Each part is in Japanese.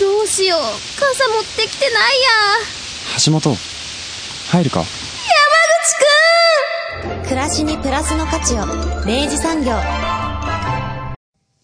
どうしよう。傘持ってきてないや。橋本、入るか？暮らしにプラスの価値を。明治産業。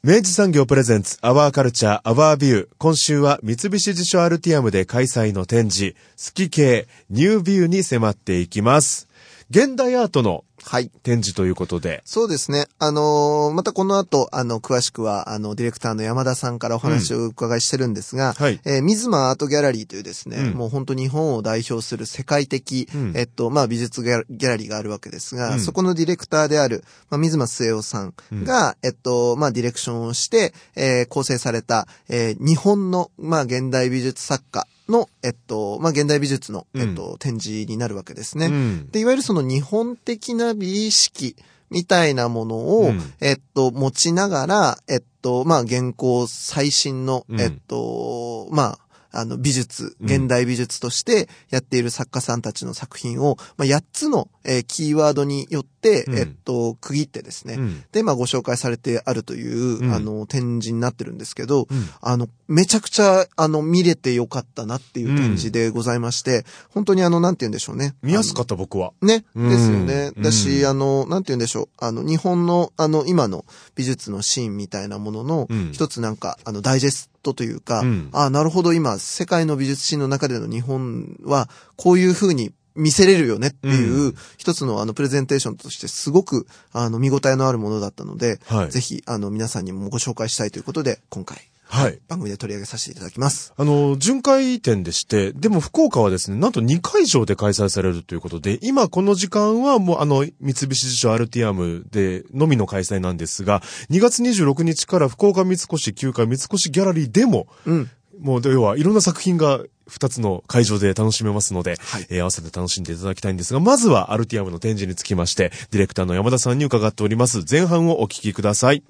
明治産業プレゼンツアワーカルチャーアワービュー。今週は三菱地所アルティアムで開催の展示好き系ニュービューに迫っていきます。現代アートのはい。展示ということで。そうですね。あのーまたこの後、あの、詳しくは、あの、ディレクターの山田さんからお話をお伺いしてるんですが、はい。えー水間アートギャラリーというですね、うん。もう本当日本を代表する世界的、うん。えっと、まあ、美術ギャラギャラリーがあるわけですが、うん。そこのディレクターである、まあ、水間末夫さんが、えっと、まあ、ディレクションをして、えー構成された、えー日本の、まあ、現代美術作家の、えっと、まあ、現代美術の、えっと、展示になるわけですね。うん。で、いわゆるその日本的な美意識みたいなものを、うん。えっと、持ちながら、えっと、まあ、現行最新の、うん。えっと、まあ、あの、美術、うん。現代美術としてやっている作家さんたちの作品を、まあ、8つの、えーキーワードによって、うん。えっと、区切ってですね、うん。で、まあ、ご紹介されてあるという、うん。あの、展示になってるんですけど、うん。あの、めちゃくちゃ、あの、見れてよかったなっていう展示でございまして、本当にあの、なんて言うんでしょうね。見やすかった僕は。ね。うん。ですよね。だし、うん。あの、なんて言うんでしょう。あの、日本の、あの、今の美術のシーンみたいなもののうん、一つなんか、あの、ダイジェストというか、うん。あなるほど、今、世界の美術シーンの中での日本は、こういう風に見せれるよねっていう、う一つのあの、プレゼンテーションとしてすごく、あの、見応えのあるものだったので、はいぜひ、あの、皆さんにもご紹介したいということで、今回、はい番組で取り上げさせていただきます。あの、巡回展でして、でも福岡はですね、なんと2会場で開催されるということで、今この時間はもうあの、三菱地所アルティアムでのみの開催なんですが、2月26日から福岡三越9階三越ギャラリーでも、うん。もう要はいろんな作品が2つの会場で楽しめますので、はいえー合わせて楽しんでいただきたいんですが、まずはアルティアムの展示につきまして、ディレクターの山田さんに伺っております。前半をお聞きください。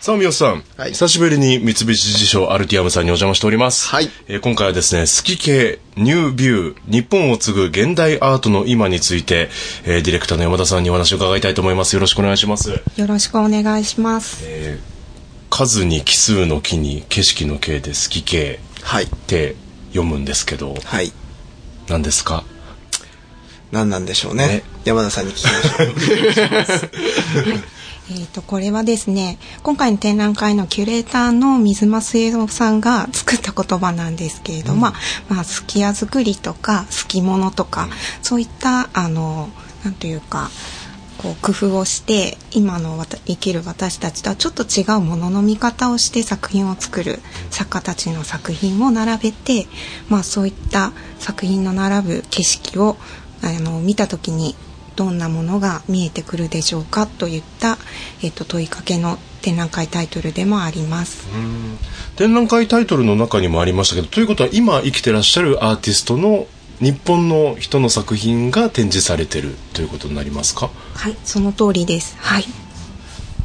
さあ、三好さん。はい久しぶりに三菱地所アルティアムさんにお邪魔しております。はいえー今回はですね、好き系、ニュービュー、日本を継ぐ現代アートの今について、えーディレクターの山田さんにお話を伺いたいと思います。よろしくお願いします。よろしくお願いします。数に奇数の木に景色の景で好き系はい。って読むんですけど、はい。何ですか？何なんでしょうね。ね山田さんに聞きましょう。えっ、と、これはですね、今回の展覧会のキュレーターの水間末夫さんが作った言葉なんですけれど、まあ、まあ、すき家作りとか、すき物とか、そういった、あの、なんというか、こう工夫をして今の生きる私たちとはちょっと違うものの見方をして作品を作る作家たちの作品を並べて、まあ、そういった作品の並ぶ景色をあの見た時にどんなものが見えてくるでしょうかといった、えっと問いかけの展覧会タイトルでもあります。展覧会タイトルの中にもありましたけど、ということは今生きてらっしゃるアーティストの日本の人の作品が展示されてるということになりますか？はい、その通りです。はい。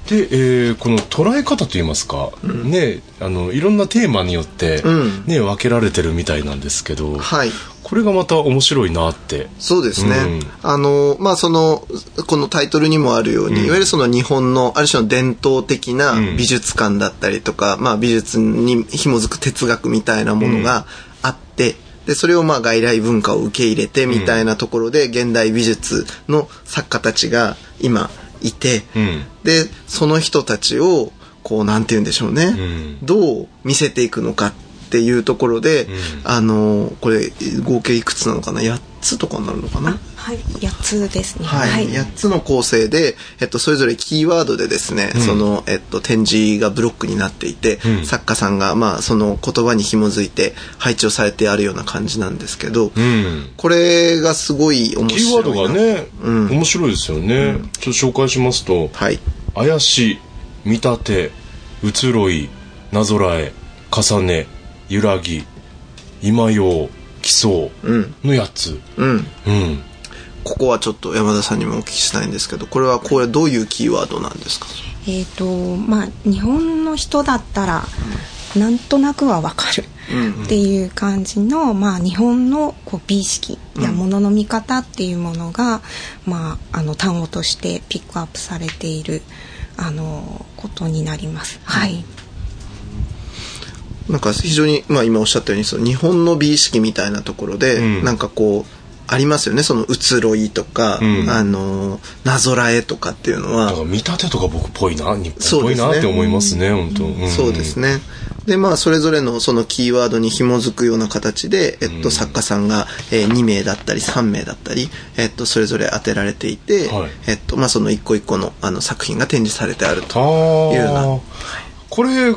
で、えーこの捉え方といいますか、ねあのいろんなテーマによって、うん。ね分けられてるみたいなんですけど、はい。これがまた面白いなって。そうですね。うん。あの、まあ、その、このタイトルにもあるように、うん。いわゆるその日本のある種の伝統的なうん。美術館だったりとか、まあ、美術に紐づく哲学みたいなものがあって、で、それをまあ外来文化を受け入れてみたいなところで、現代美術の作家たちが今いて、うん。で、その人たちを、こう、なんて言うんでしょうね。ん。どう見せていくのかっていうところで、あの、これ、合計いくつなのかな ?8 つとかになるのかな？はい、8つですね。はい、8つの構成で、えっと、それぞれキーワードでですね、その、えっと、展示がブロックになっていて、うん。作家さんが、まあ、その言葉に紐づいて配置をされてあるような感じなんですけど、うん。これがすごい面キー白いな。ワードがね、うん。面白いですよね、ちょっと紹介しますとはい。怪し見立て移ろいなぞらえ重ね揺らぎ今用奇想うん。のやつ。うん。うん。ここはちょっと山田さんにもお聞きしたいんですけど、これはこれどういうキーワードなんですか？えっ、とまあ日本の人だったらなんとなくはわかるっていう感じの、まあ、日本のこう美意識やものの見方っていうものが、まあ、あの単語としてピックアップされているあのことになります。はい、なんか非常に、まあ今おっしゃったように、その日本の美意識みたいなところで、うん。なんかこう、ありますよね。その移ろいとか、うん。あの、なぞらえとかっていうのは。だか、ら見立てとか僕っぽいな日本っぽいなって思いますね本当、ん。そうですね。で、まあ、それぞれのそのキーワードに紐づくような形で、えっと、うん。作家さんが、えー2名だったり3名だったり、えっと、それぞれ当てられていて、はい。えっと、まあ、その一個一個のあの作品が展示されてあると。あいうような。あこれ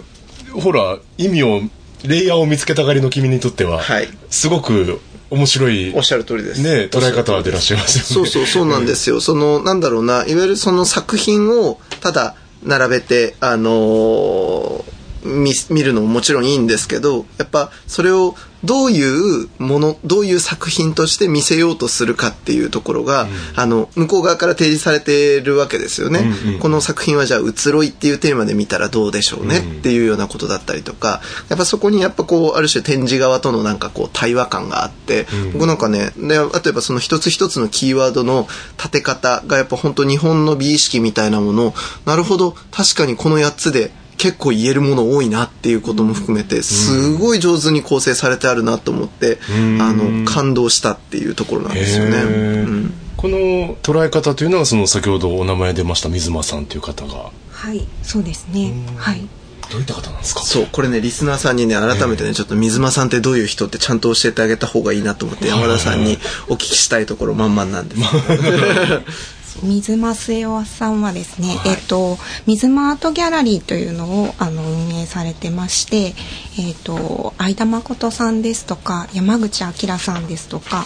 ほら意味をレイヤーを見つけたがりの君にとっては、はいすごく面白いおっしゃる通りです。ね捉え方でいらっしゃいますよねそうそう、そうなんですよ。その、なんだろうな、いわゆるその作品を、ただ、並べて、あのー見、見るのももちろんいいんですけど、やっぱ、それを、どういうもの、どういう作品として見せようとするかっていうところが、あの、向こう側から提示されてるわけですよね。うんうんこの作品はじゃあ、移ろいっていうテーマで見たらどうでしょうねっていうようなことだったりとか、やっぱそこにやっぱこう、ある種展示側とのなんかこう、対話感があって、僕なんかね、で、例えばその一つ一つのキーワードの立て方がやっぱ本当日本の美意識みたいなもの、なるほど、確かにこの8つで結構言えるもの多いなっていうことも含めて、すごい上手に構成されてあるなと思って、ん。あの、感動したっていうところなんですよね。うん。この捉え方というのはその先ほどお名前出ました水間さんという方が。はい、そうですね。はい。どういった方なんですか？そう、これね、リスナーさんにね、改めてね、ちょっと水間さんってどういう人ってちゃんと教えてあげた方がいいなと思って、山田さんにお聞きしたいところ満々なんです。水間末男さんはですね、えっと水間アートギャラリーというのをあの運営されてまして、えっと相田誠さんですとか山口明さんですとか。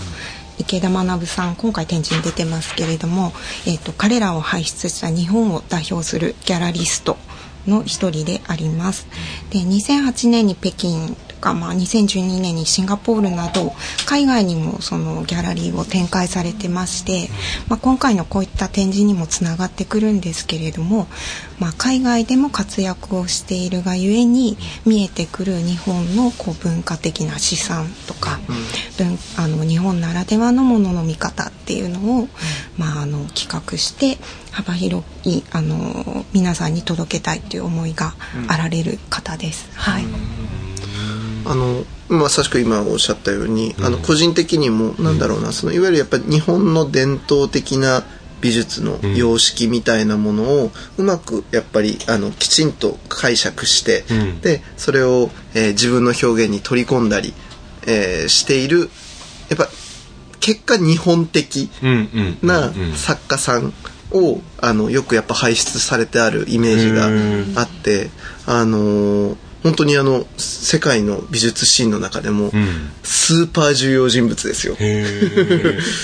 池田学さん今回展示に出てますけれども、えっと彼らを輩出した日本を代表するギャラリストの一人であります。で2008年に北京とか、まあ、2012年にシンガポールなど海外にもそのギャラリーを展開されてまして、まあ、今回のこういった展示にもつながってくるんですけれども、まあ、海外でも活躍をしているがゆえに見えてくる日本のこう文化的な資産とか、文あの日本ならではのものの見方っていうのを、まあ、あの企画して幅広いあの皆さんに届けたいという思いがあられる方です。はい、あの、まさしく今おっしゃったように、あの、個人的にも、なんだろうな、その、いわゆるやっぱり日本の伝統的な美術の様式みたいなものを、うまく、やっぱり、あの、きちんと解釈して、うん。で、それを、えー自分の表現に取り込んだり、えーしている、やっぱ、結果日本的なうん作家さんを、あの、よくやっぱ輩出されてあるイメージがあって、あのー本当にあの、世界の美術シーンの中でも、うん。スーパー重要人物ですよ。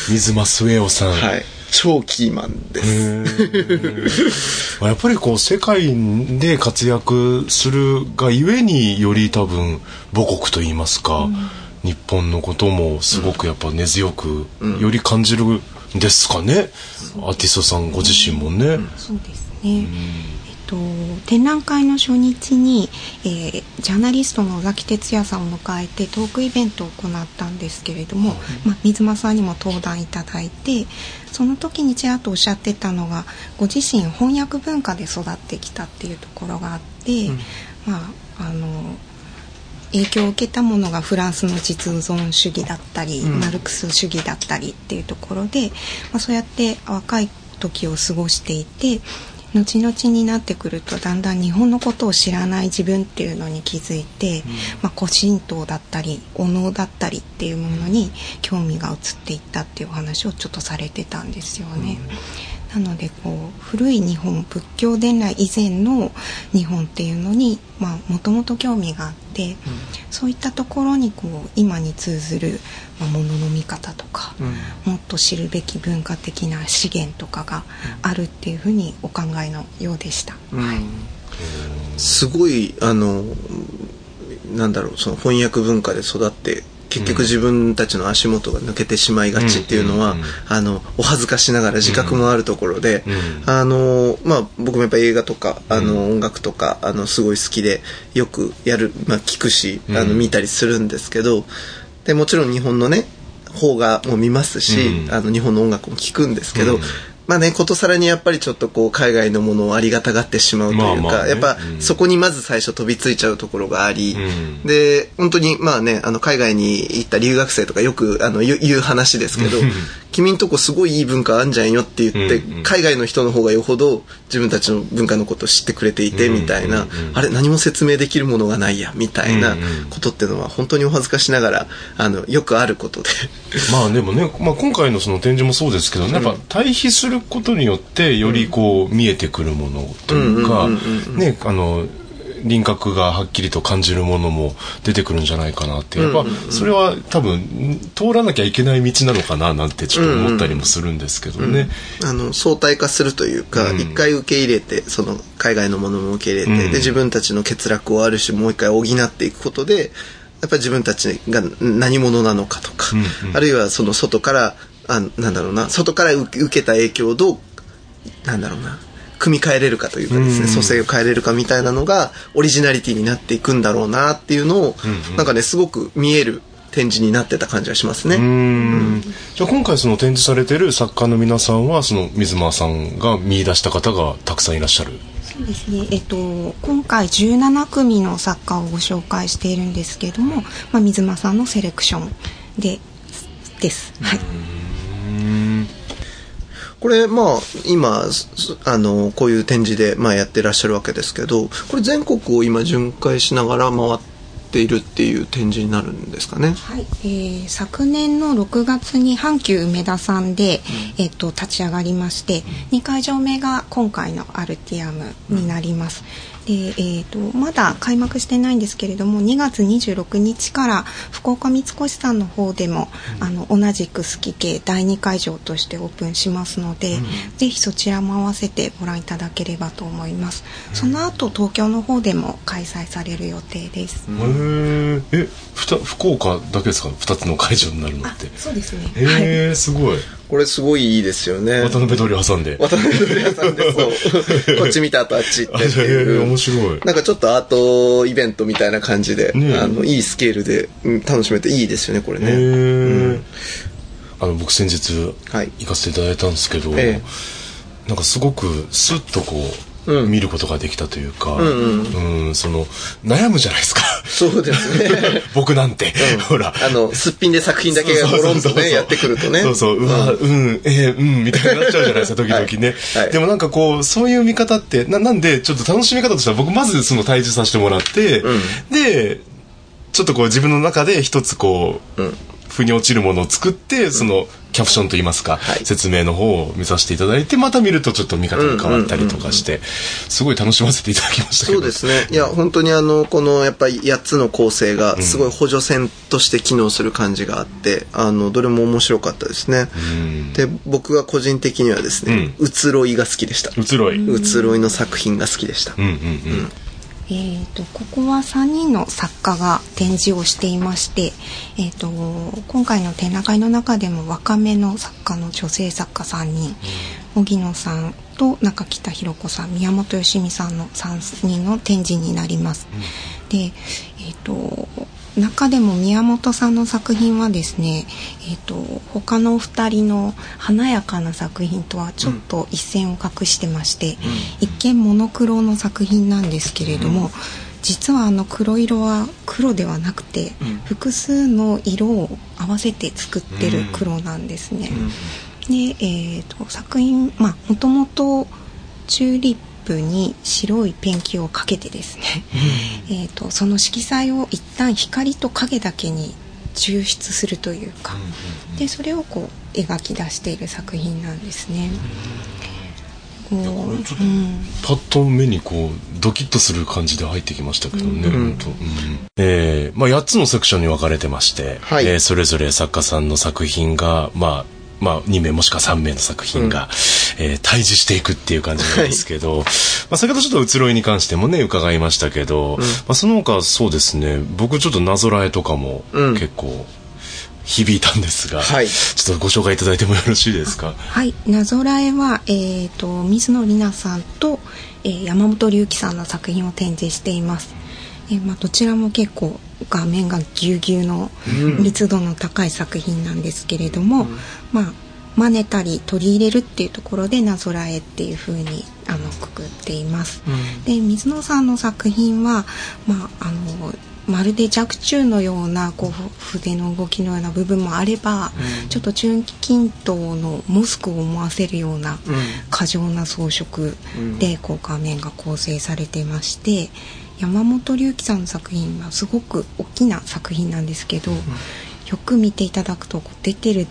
水間末男さん。はい。超キーマンです。まあやっぱりこう世界で活躍するがゆえにより多分母国といいますか、日本のこともすごくやっぱ根強くより感じるんですかね、アーティストさんご自身もね。そうですね。と展覧会の初日に、えージャーナリストの尾崎哲也さんを迎えてトークイベントを行ったんですけれども、まあ、水間さんにも登壇いただいてその時にちらっとおっしゃってたのがご自身翻訳文化で育ってきたっていうところがあって、まああの影響を受けたものがフランスの実存主義だったり、うん。マルクス主義だったりっていうところで、まあ、そうやって若い時を過ごしていて後々になってくるとだんだん日本のことを知らない自分っていうのに気づいて、まあ、古神道だったりお能だったりっていうものに興味が移っていったっていうお話をちょっとされてたんですよね。なのでこう古い日本仏教伝来以前の日本っていうのにもともと興味があって、そういったところにこう今に通ずる、まあ、ものの見方とか、もっと知るべき文化的な資源とかがあるっていうふうにお考えのようでした。はい。すごい、あの、なんだろうその翻訳文化で育って結局自分たちの足元が抜けてしまいがちっていうのは、あのお恥ずかしながら自覚もあるところで、うんあのまあ僕もやっぱ映画とかあの、音楽とかあのすごい好きでよくやるまあ聞くしあのうん見たりするんですけどでもちろん日本のね邦画も見ますし、うん。あの日本の音楽も聞くんですけど、うんまあね、ことさらにやっぱりちょっとこう海外のものをありがたがってしまうというか、まあまあね。やっぱうん。そこにまず最初飛びついちゃうところがあり、うん。で、本当にまあね、あの海外に行った留学生とかよくあの言う話ですけど、君んとこすごいいい文化あんじゃんよって言って、うん。うん。海外の人の方がよほど自分たちの文化のことを知ってくれていてうん。みたいな、うん。うん。あれ何も説明できるものがないやみたいなうん。うん。ことっていうのは本当にお恥ずかしながらあのよくあることで。まあでもね、まあ、今回のその展示もそうですけど、やっぱ対比することによってよりこう見えてくるものというかねあの輪郭がはっきりと感じるものも出てくるんじゃないかなって。やっぱそれは多分通らなきゃいけない道なのかななんてちょっと思ったりもするんですけどね。あの相対化するというか、うん。一回受け入れてその海外のものも受け入れて、うん。で自分たちの欠落をある種もう一回補っていくことでやっぱり自分たちが何者なのかとか、うんうん。あるいはその外からあなんだろうな。外から受けた影響をどうなんだろうな。組み替えれるかというかですね、うん蘇生を変えれるかみたいなのがオリジナリティになっていくんだろうなっていうのを、うんうん。なんかねすごく見える展示になってた感じがしますね。うーん。じゃあ今回その展示されてる作家の皆さんはその水間さんが見出した方がたくさんいらっしゃる。そうですね、えっと、今回17組の作家をご紹介しているんですけれども、まあ、水間さんのセレクションでです。はい、これまあ今あのこういう展示でまあやってらっしゃるわけですけどこれ全国を今巡回しながら回ってているっていう展示になるんですかね。はいえー昨年の6月に阪急梅田さんで、えっと立ち上がりまして2会場目が今回のアルティアムになります。でえっとまだ開幕してないんですけれども2月26日から福岡三越さんの方でも、あの同じく好き系第2会場としてオープンしますので、ぜひそちらも合わせてご覧いただければと思います。その後東京の方でも開催される予定です。へええふた福岡だけですか？2つの会場になるのあって。そうですね。はいへえすごいこれすごいいいですよね。渡辺通りを挟んで。渡辺通り屋さんでそう こっち見た後あっち行ってっえいう。面白い。なんかちょっとアートイベントみたいな感じで、ねえあのいいスケールで、うん楽しめていいですよねこれへね。え、あの僕先日はい行かせていただいたんですけど、えなんかすごくスッとこう、うん見ることができたというか、んうん。うんその悩むじゃないですか。そうですね。僕なんて、ほら。あのすっぴんで作品だけがゴロンとねやってくるとね。そうそう、うわ、うん、えーうん、みたいになっちゃうじゃないですか、時々ね。でもなんかこう、そういう見方って、ななんで、ちょっと楽しみ方としては、僕まずその対峙させてもらって、うん。で、ちょっとこう自分の中で一つこう、うん腑に落ちるものを作って、その、キャプションといいますか、はい説明の方を見させていただいて、また見るとちょっと見方が変わったりとかして、すごい楽しませていただきましたけど。そうですね。いや、本当にあの、このやっぱり8つの構成がすごい補助線として機能する感じがあって、あの、どれも面白かったですね。うん。で、僕が個人的にはですね、移ろいが好きでした。移ろい。うん移ろいの作品が好きでした。うんうん。えー、とここは3人の作家が展示をしていまして、えー、と今回の展覧会の中でも若めの作家の女性作家3人荻野さんと中北弘子さん宮本芳美さんの3人の展示になります。で、えー、と中でも宮本さんの作品はですね、えー、と他のお二人の華やかな作品とはちょっと一線を画してまして、一見モノクロの作品なんですけれども、実はあの黒色は黒ではなくて、複数の色を合わせて作ってる黒なんですね。で、えー、と作品まあもともとチューリップに白いペンキをかけてですね、えー、とその色彩を一旦光と影だけに抽出するというか、でそれをこう描き出している作品なんですね。こうこれちょっとうん。パッと目にこうドキッとする感じで入ってきましたけどね、うん。えーまあ、8つのセクションに分かれてまして、はい。えーそれぞれ作家さんの作品が、まあ、まあ、2名もしくは3名の作品が、えー対峙していくっていう感じなんですけど、まあ、先ほどちょっと移ろいに関してもね伺いましたけど、まあ、その他そうですね。僕ちょっとなぞらえとかもうん。結構響いたんですが、はい。ちょっとご紹介いただいてもよろしいですか？はい、なぞらえは、えー、と水野里奈さんと、えー山本龍樹さんの作品を展示しています。えーまあ、どちらも結構画面がぎゅうぎゅうの密度の高い作品なんですけれども、まあ真似たり取り入れるっていうところでなぞらえっていう風にあのくくっています。で水野さんの作品は、まあ、あのまるで若冲のようなこう筆の動きのような部分もあれば、ちょっと中近東のモスクを思わせるような過剰な装飾でこう画面が構成されていまして山本龍樹さんの作品はすごく大きな作品なんですけど、よく見ていただくと出てる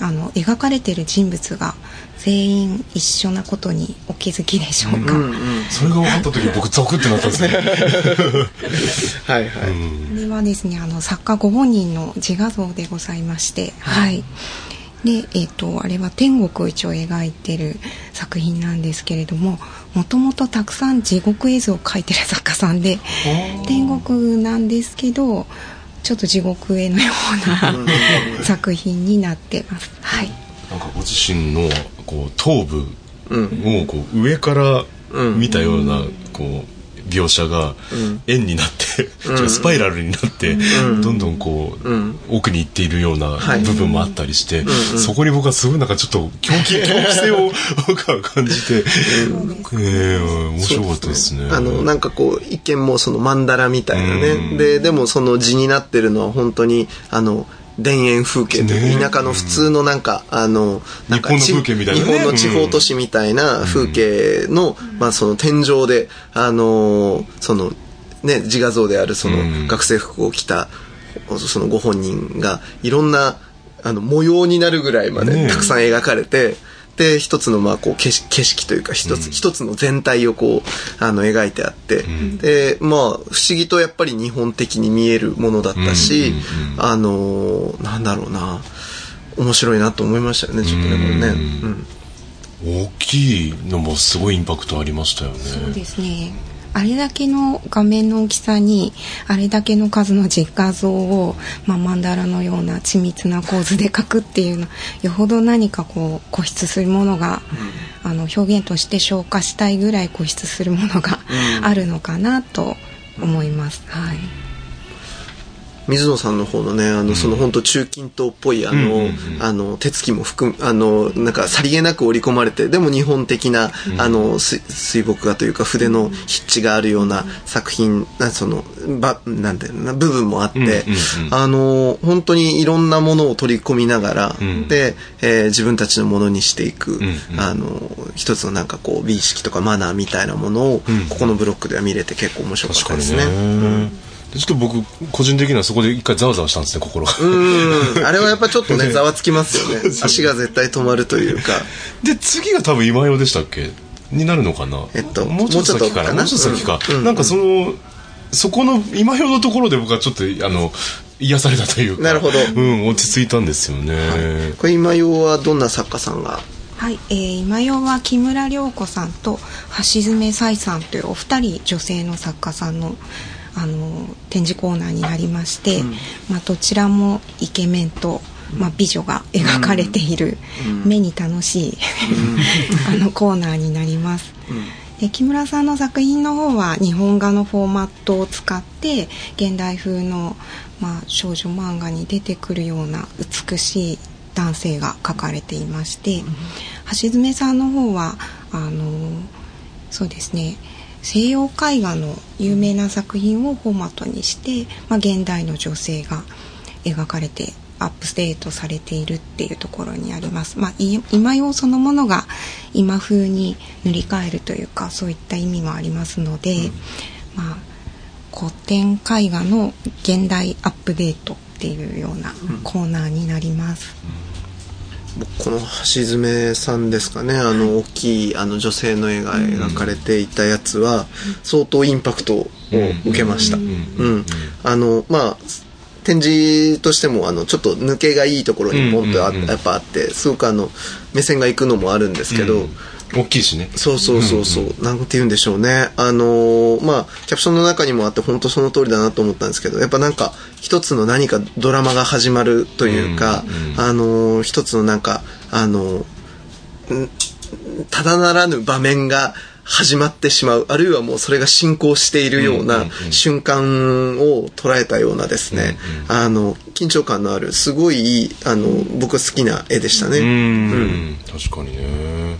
あの描かれてる人物が全員一緒なことにお気づきでしょうか。それが分かった時僕ゾクってなったんですね。はいはい。これはですねあの作家ご本人の自画像でございましてはいでえっ、とあれは天国を一応描いてる作品なんですけれどももともとたくさん地獄絵図を描いてる作家さんで天国なんですけどちょっと地獄絵のような作品になってます。はい。なんかご自身のこう頭部をこう上から見たようなこう描写が円になって、違うスパイラルになって、どんどんこう、奥に行っているようなはい。部分もあったりして、そこに僕はすごいなんかちょっと狂気 狂気性を僕は感じて、えー面白かったですね。あの、なんかこう、一見もうその曼荼羅みたいなうね。ん。で、でもその字になってるのは本当に、あの、田園風景という田舎の普通のなんか、あの、なんか日本の風景みたいなね。日本の地方都市みたいな風景の、まあその天井で、あの、その、ね、自画像であるそのうん。学生服を着た、そのご本人が、いろんな、あの、模様になるぐらいまねでたくさん描かれて、で、一つの、まあ、こう、景色景色というか、一つ、一つの全体をこう、あの、描いてあって、で、まあ、不思議とやっぱり日本的に見えるものだったし、あのーなんだろうな、面白いなと思いましたよね、ちょっとね、これね。うん。大きいのもすごいインパクトありましたよね。そうですねあれだけの画面の大きさにあれだけの数の実画像を、まあ、曼荼羅のような緻密な構図で描くっていうのよほど何かこう固執するものが、あの表現として消化したいぐらい固執するものがあるのかなと思います。はい水野さんの方のね、あの、その本当中近東っぽい、あの、あの、手つきも含む、あの、なんかさりげなく織り込まれて、でも日本的な、あの、水水墨画というか筆の筆致があるような作品、なその、ば、なんだろうな、部分もあって、あの、本当にいろんなものを取り込みながら、ん。で、えー自分たちのものにしていく、あの、一つのなんかこう、美意識とかマナーみたいなものを、ここのブロックでは見れて結構面白かったですね。ちょっと僕、個人的にはそこで一回ざわざわしたんですね、心が。うん、あれはやっぱちょっとね、ざわつきますよね。足が絶対止まるというか。で、次が多分今用でしたっけ？になるのかな？えっともうちょっと先かな？ももうちょっと先か。うんなんかその、そこの今用のところで僕はちょっと、あの、癒されたというか。なるほどうん、落ち着いたんですよね。これ今用はどんな作家さんが？はい、えー今用は木村涼子さんと橋爪彩さんというお二人女性の作家さんのあの展示コーナーになりまして、まあ、どちらもイケメンと、まあ、美女が描かれている、目に楽しい、あのコーナーになります。で木村さんの作品の方は日本画のフォーマットを使って現代風の、まあ、少女漫画に出てくるような美しい男性が描かれていまして、橋爪さんの方はあのそうですね西洋絵画の有名な作品をフォーマットにして、まあ、現代の女性が描かれてアップデートされているっていうところにあります。まあ、い今用そのものが今風に塗り替えるというかそういった意味もありますので、まあ、古典絵画の現代アップデートっていうようなコーナーになります。僕この橋爪さんですかね。あの大きいあの女性の絵が描かれていたやつは相当インパクトを受けました。うん、あのまあ展示としてもあのちょって抜けがいいところにポンとやっぱあってすごくあの目線が行くのもあるんですけど、うん大きいしね。そうそうそうそう、なんて言うんでしょうね。あのーまあキャプションの中にもあって本当その通りだなと思ったんですけどやっぱなんか一つの何かドラマが始まるというか、うんうんあのー一つのなんかあのーんただならぬ場面が始まってしまうあるいはもうそれが進行しているよううんうんなうん。瞬間を捉えたようなですね、あの緊張感のあるすごいいいあの僕好きな絵でしたね。うん。確かにね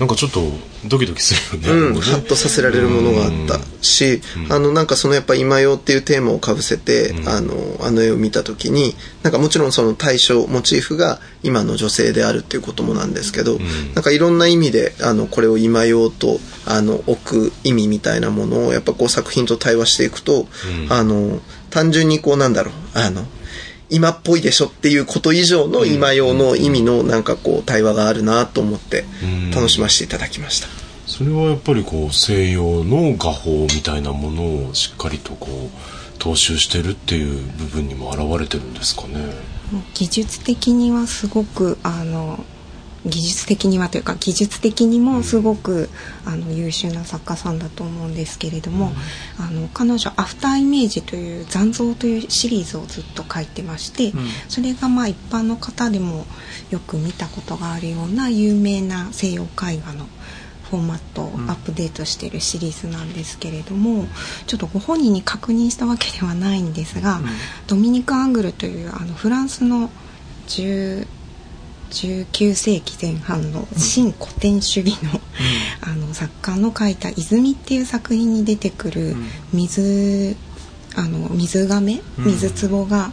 なんかちょっとドキドキするよね。うん、ハッとさせられるものがあったし、あのなんかそのやっぱ今用っていうテーマをかぶせて、あのあの絵を見た時になんかもちろんその対象モチーフが今の女性であるっていうこともなんですけど、なんかいろんな意味であのこれを今用とあの置く意味みたいなものをやっぱこう作品と対話していくと、あの単純にこうなんだろうあの今っぽいでしょっていうこと以上の今用の意味のなんかこう対話があるなと思って楽しませていただきました。それはやっぱりこう西洋の画法みたいなものをしっかりとこう踏襲してるっていう部分にも現れてるんですかね。技術的にはすごくあの技術的にはというか技術的にもすごく、あの優秀な作家さんだと思うんですけれども、あの彼女「アフターイメージ」という「残像」というシリーズをずっと書いてまして、それがまあ一般の方でもよく見たことがあるような有名な西洋絵画のフォーマットをアップデートしているシリーズなんですけれども、ちょっとご本人に確認したわけではないんですが、ドミニク・アングルというあのフランスの10 19世紀前半の新古典主義の,、あの作家の書いた「泉」っていう作品に出てくる水,、あの水亀水壺が、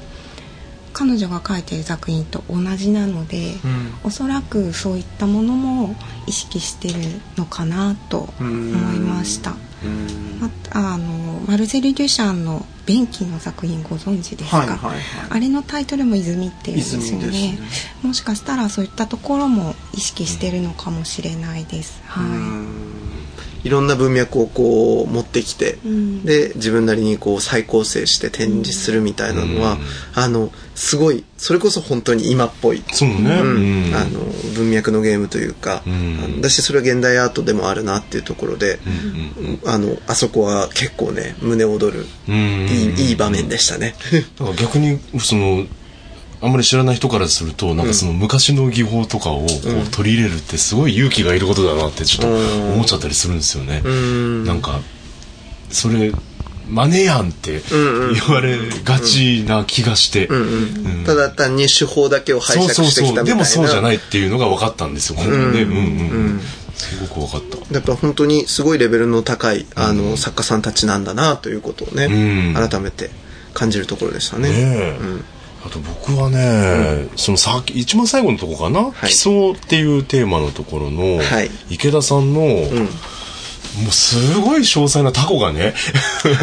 彼女が書いてる作品と同じなので、おそらくそういったものも意識してるのかなと思いました。またあのマルセル・デュシャンの「便器」の作品ご存知ですか、はいはいはい。あれのタイトルも「泉」っていうんですよね。ね。もしかしたらそういったところも意識してるのかもしれないです、はいろんな文脈をこう持ってきて、ん。で自分なりにこう再構成して展示するみたいなのは、あのすごいそれこそ本当に今っぽい、そうね。うん。うん。あの文脈のゲームというか、だしそれは現代アートでもあるなっていうところで、あのあそこは結構ね胸躍る、うん。いいいい場面でしたね。だから逆にそのあんまり知らない人からするとなんかその昔の技法とかをこう取り入れるってすごい勇気がいることだなってちょっと思っちゃったりするんですよね。なんかそれマネやんって言われがちな気がして。うんただ単に手法だけを拝そう借。してきたみたいな。でもそうじゃないっていうのが分かったんですよ。これね。うんうんうん。すごく分かった。やっぱ本当にすごいレベルの高いあの、作家さんたちなんだなということをね、うん改めて感じるところでしたね。ねえ、あと僕はね、そのさ一番最後のとこかな、はい。基礎っていうテーマのところの、はい。池田さんの、もうすごい詳細なタコがね、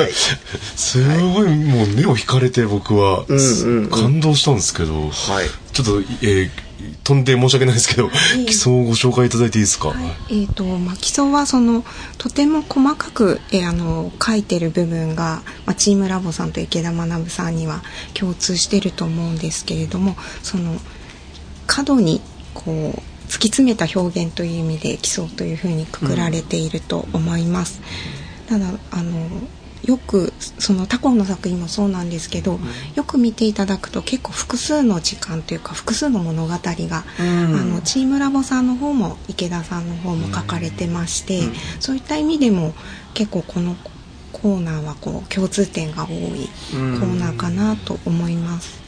すごいもう目を引かれて僕は、うんうんうん。感動したんですけど、はい。ちょっと、えー飛んで申し訳ないですけど、基礎をご紹介いただいていいですか、えーとまあ、基礎はそのとても細かく、えーあの書いてる部分が、まあ、チームラボさんと池田学さんには共通してると思うんですけれどもその過度にこう突き詰めた表現という意味で基礎というふうにくくられていると思います。ただあのよくその他校の作品もそうなんですけど、よく見ていただくと結構複数の時間というか複数の物語が、あのチームラボさんの方も池田さんの方も書かれてまして、そういった意味でも結構このコーナーはこう共通点が多いコーナーかなと思います。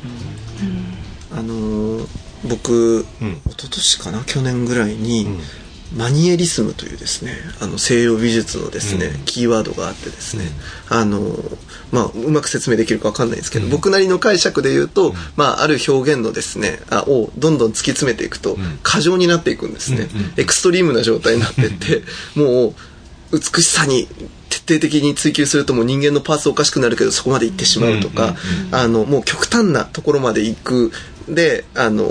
あのー僕、うん。一昨年かな？去年ぐらいに、マニエリスムというですねあの西洋美術のですね、うん。キーワードがあってですね、あのーまあうまく説明できるかわかんないですけど、僕なりの解釈で言うと、まあある表現のですねあをどんどん突き詰めていくと、過剰になっていくんですね、エクストリームな状態になっていってもう美しさに徹底的に追求するともう人間のパーツおかしくなるけどそこまで行ってしまうとか、あのもう極端なところまで行く。であの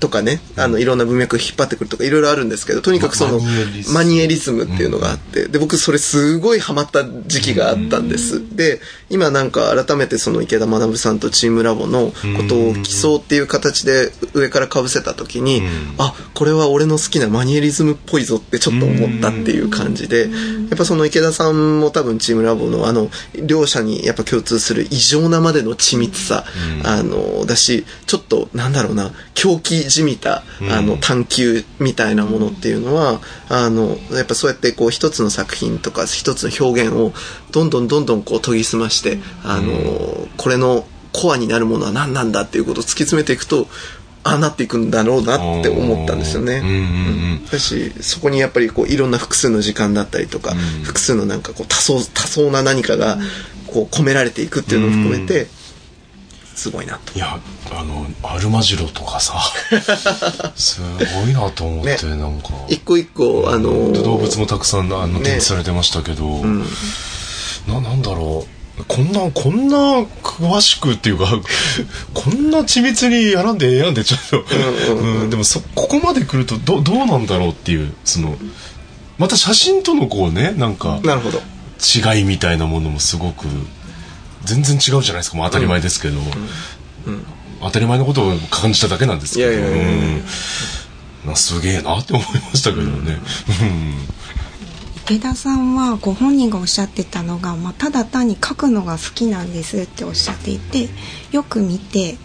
とかね、あの、いろんな文脈を引っ張ってくるとか、いろいろあるんですけど、とにかくその、マニエリズム。マニエリズムっていうのがあって、で、僕それすごいハマった時期があったんです。で、今なんか改めてその池田学さんとチームラボのことを競うっていう形で上から被せた時に、あ、これは俺の好きなマニエリズムっぽいぞってちょっと思ったっていう感じで、やっぱその池田さんも多分チームラボのあの、両者にやっぱ共通する異常なまでの緻密さ、あの、だし、ちょっとなんだろうな、狂気じみた、あの、探求みたいなものっていうのは、あの、やっぱそうやってこう一つの作品とか一つの表現をどんどんどんどんこう研ぎ澄まして、あの、これのコアになるものは何なんだっていうことを突き詰めていくと、ああなっていくんだろうなって思ったんですよね。うんうんうんだしそこにやっぱりこういろんな複数の時間だったりとか、複数のなんかこう多層多層な何かがこう込められていくっていうのを含めて、すごいなと。いやあのアルマジロとかさ すごいなと思って、ね。なんか。一個一個あの動物もたくさんあのね。展示されてましたけど、ななんだろう。こんなこんな詳しくっていうか こんな緻密にやらんでええやんでちょっと、うんでもそここまで来るとどどうなんだろうっていうそのまた写真とのこうねなんかなるほど。違いみたいなものもすごく全然違うじゃないですか。もう当たり前ですけど、当たり前のことを感じただけなんですけど。すげえなって思いましたけどね、池田さんはご本人がおっしゃってたのが、まあ、ただ単に書くのが好きなんですっておっしゃっていてよく見て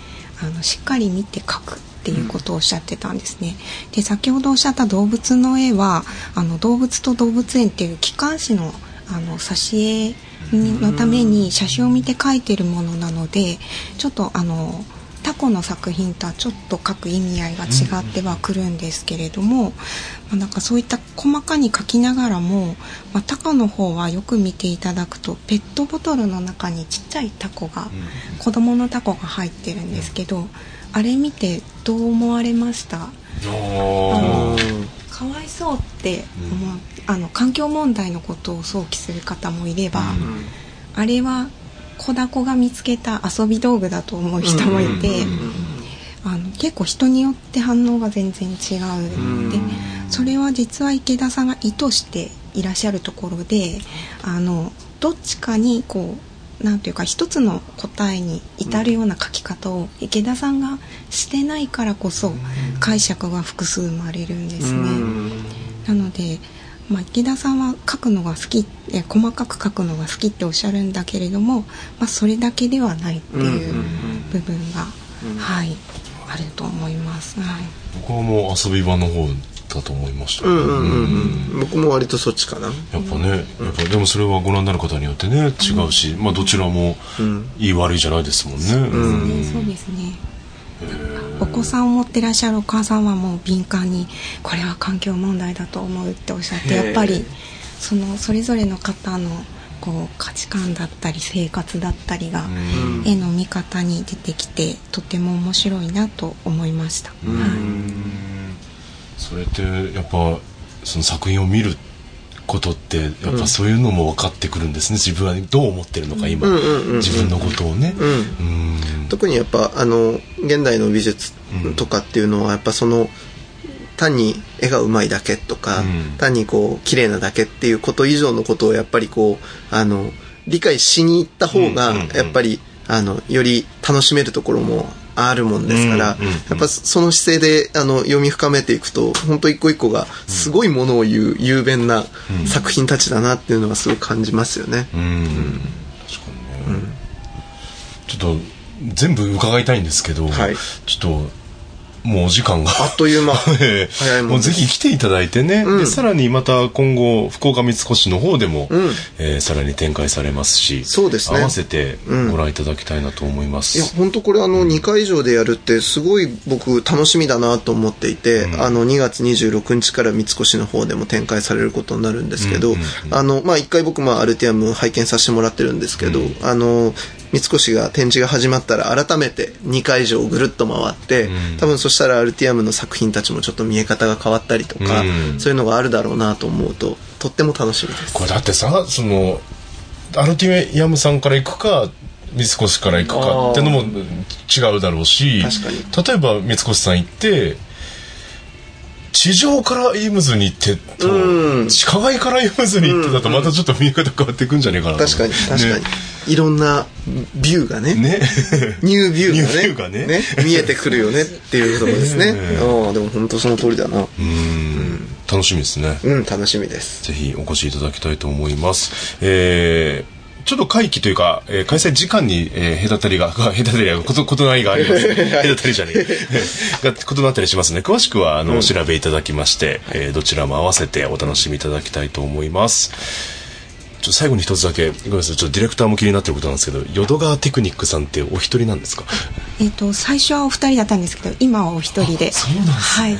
あのしっかり見て書くっていうことをおっしゃってたんですね。で先ほどおっしゃった動物の絵はあの動物と動物園っていう機関誌のあの挿絵のために写真を見て描いてるものなのでちょっとあのタコの作品とはちょっと書く意味合いが違ってはくるんですけれども、まあ、なんかそういった細かに書きながらも、まあ、タコの方はよく見ていただくとペットボトルの中にちっちゃいタコが、子供のタコが入ってるんですけど、あれ見てどう思われました？かわいそうって思う、あの環境問題のことを想起する方もいれば、あれは子ダコが見つけた遊び道具だと思う人もいて、あの結構人によって反応が全然違うでそれは実は池田さんが意図していらっしゃるところであのどっちかにこうなんていうか一つの答えに至るような書き方を池田さんがしてないからこそ解釈が複数生まれるんですね。なので、まあ、池田さんは書くのが好きえ細かく書くのが好きっておっしゃるんだけれども、まあ、それだけではないっていう部分が、はい、あると思います。はい僕はもう遊び場の方だと思いました、うんうんうんうん。僕も割とそっちかな。やっぱね、やっぱでもそれはご覧になる方によってね違うし、まあどちらもいい悪いじゃないですもんね、うん。そうですね。お子さんを持ってらっしゃるお母さんはもう敏感にこれは環境問題だと思うっておっしゃってやっぱりそのそれぞれの方のこう価値観だったり生活だったりが絵の見方に出てきてとても面白いなと思いました。はいそれってやっぱその作品を見ることってやっぱそういうのも分かってくるんですね、自分はどう思ってるのか今、うんうんうんうん。自分のことをね、うん。特にやっぱあの現代の美術とかっていうのはやっぱその単に絵がうまいだけとか、うん。単にこう綺麗なだけっていうこと以上のことをやっぱりこうあの理解しに行った方がうんうんうん。やっぱり、あのより楽しめるところもあるもんですから、うんうんうん。やっぱその姿勢であの読み深めていくと本当一個一個がすごいものを言う雄弁な作品たちだなっていうのがすごい感じますよね。うん。確かにね、ちょっと全部伺いたいんですけど、はい。ちょっともうお時間が。あっという間。ええ。早いもうぜひ来ていただいてね、うん。でさらにまた今後福岡三越の方でも、うん。えーさらに展開されますしそうですね。合わせてうんご覧いただきたいなと思います、いや本当これあの2回以上でやるってすごい僕楽しみだなと思っていて、あの2月26日から三越の方でも展開されることになるんですけど、うん。うん。あのまあ1回僕まあアルティアム拝見させてもらってるんですけど、あの三越が展示が始まったら改めて2回以上ぐるっと回って、多分そしたらアルティアムの作品たちもちょっと見え方が変わったりとか、うん。そういうのがあるだろうなと思うととっても楽しみです。これだってさそのアルティアムさんから行くか三越から行くかってのも違違うだろうし例えば三越さん行って地上からイムズに行ってと、うん。地下街からイムズに行ってだとまたちょっと見え方変わっていくんじゃねえかなと確かに、確かに。ねいろんなビューがね。ね new view がね。ね見えてくるよねっていうところですね。ねああ、でも本当その通りだな。うん楽しみですねうん、楽しみです。ぜひお越しいただきたいと思います。えーちょっと会期というか、えー開催時間に、えー隔たりが、隔たりが、こと、異なりがあります。隔たりじゃねえ。が異なったりしますね。詳しくは、あの、お調べいただきまして、えーどちらも合わせてお楽しみいただきたいと思います。ちょ最後に一つだけ、ごめんなさい、ちょっとディレクターも気になってることなんですけど、淀川テクニックさんってお一人なんですか？えっ、と最初はお二人だったんですけど今はお一人で。そうなんですはい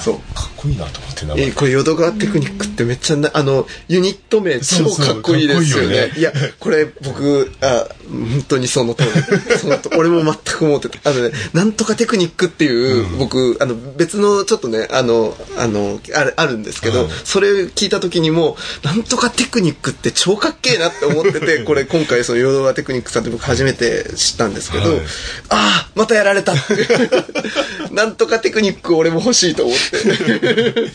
そう。かっこいいなと思って、名え前ーこれ、淀川テクニックってめっちゃな、あの、ユニット名超かっこいいですよね。ねいや、これ僕、あ、本当にその通り。そのと 俺も全く思ってた。あのね、なんとかテクニックっていう、僕、あの、別のちょっとね、あの、あの、あるあるんですけど、はいそれ聞いた時にも、なんとかテクニックって超かっけえなって思ってて、これ今回その淀川テクニックさんって僕初めて知ったんですけど、はいああ、またやられた。なんとかテクニック俺も欲しいと思って。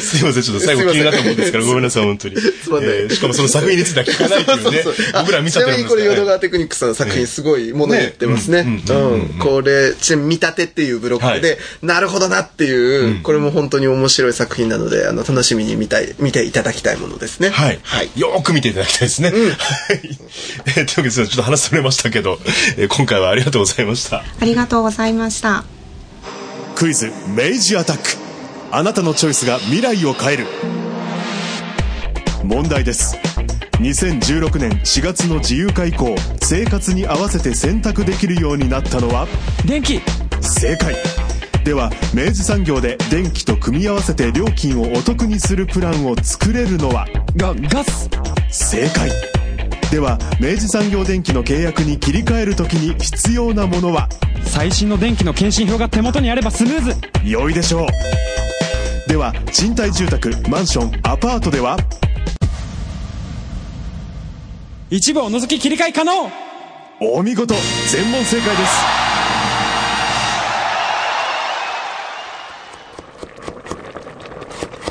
すいません、ちょっと最後気になったもんですから、ごめんなさい、本当に。すまないえーしかもその作品については聞かないっていうねそうそう。僕ら見ちゃってるんですちなみにこれ、淀から川テクニックさんの作品すごいもの言ってますね。ねううんうんん。これ、ちなみに見立てっていうブロックで、なるほどなっていう、これも本当に面白い作品なので、あの、楽しみに見たい、見ていただきたいものですね。はい。はい。よーく見ていただきたいですね。はい。えーというわけで、ちょっと話それましたけど、えー今回はありがとうございました。ありがとうございましたクイズ明治アタックあなたのチョイスが未来を変える。問題です。2016年4月の自由化以降生活に合わせて選択できるようになったのは？電気。正解。では明治産業で電気と組み合わせて料金をお得にするプランを作れるのは？がガス。正解。では明治産業電機の契約に切り替える時に必要なものは？最新の電気の検針票が手元にあればスムーズ。良いでしょうでは賃貸住宅マンションアパートでは。一部を除き切り替え可能。お見事全問正解です。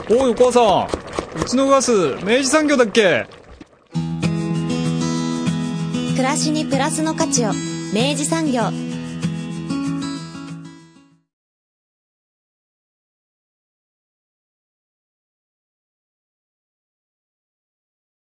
おいお母さん。うちのガス明治産業だっけ？暮らしにプラスの価値を明治産業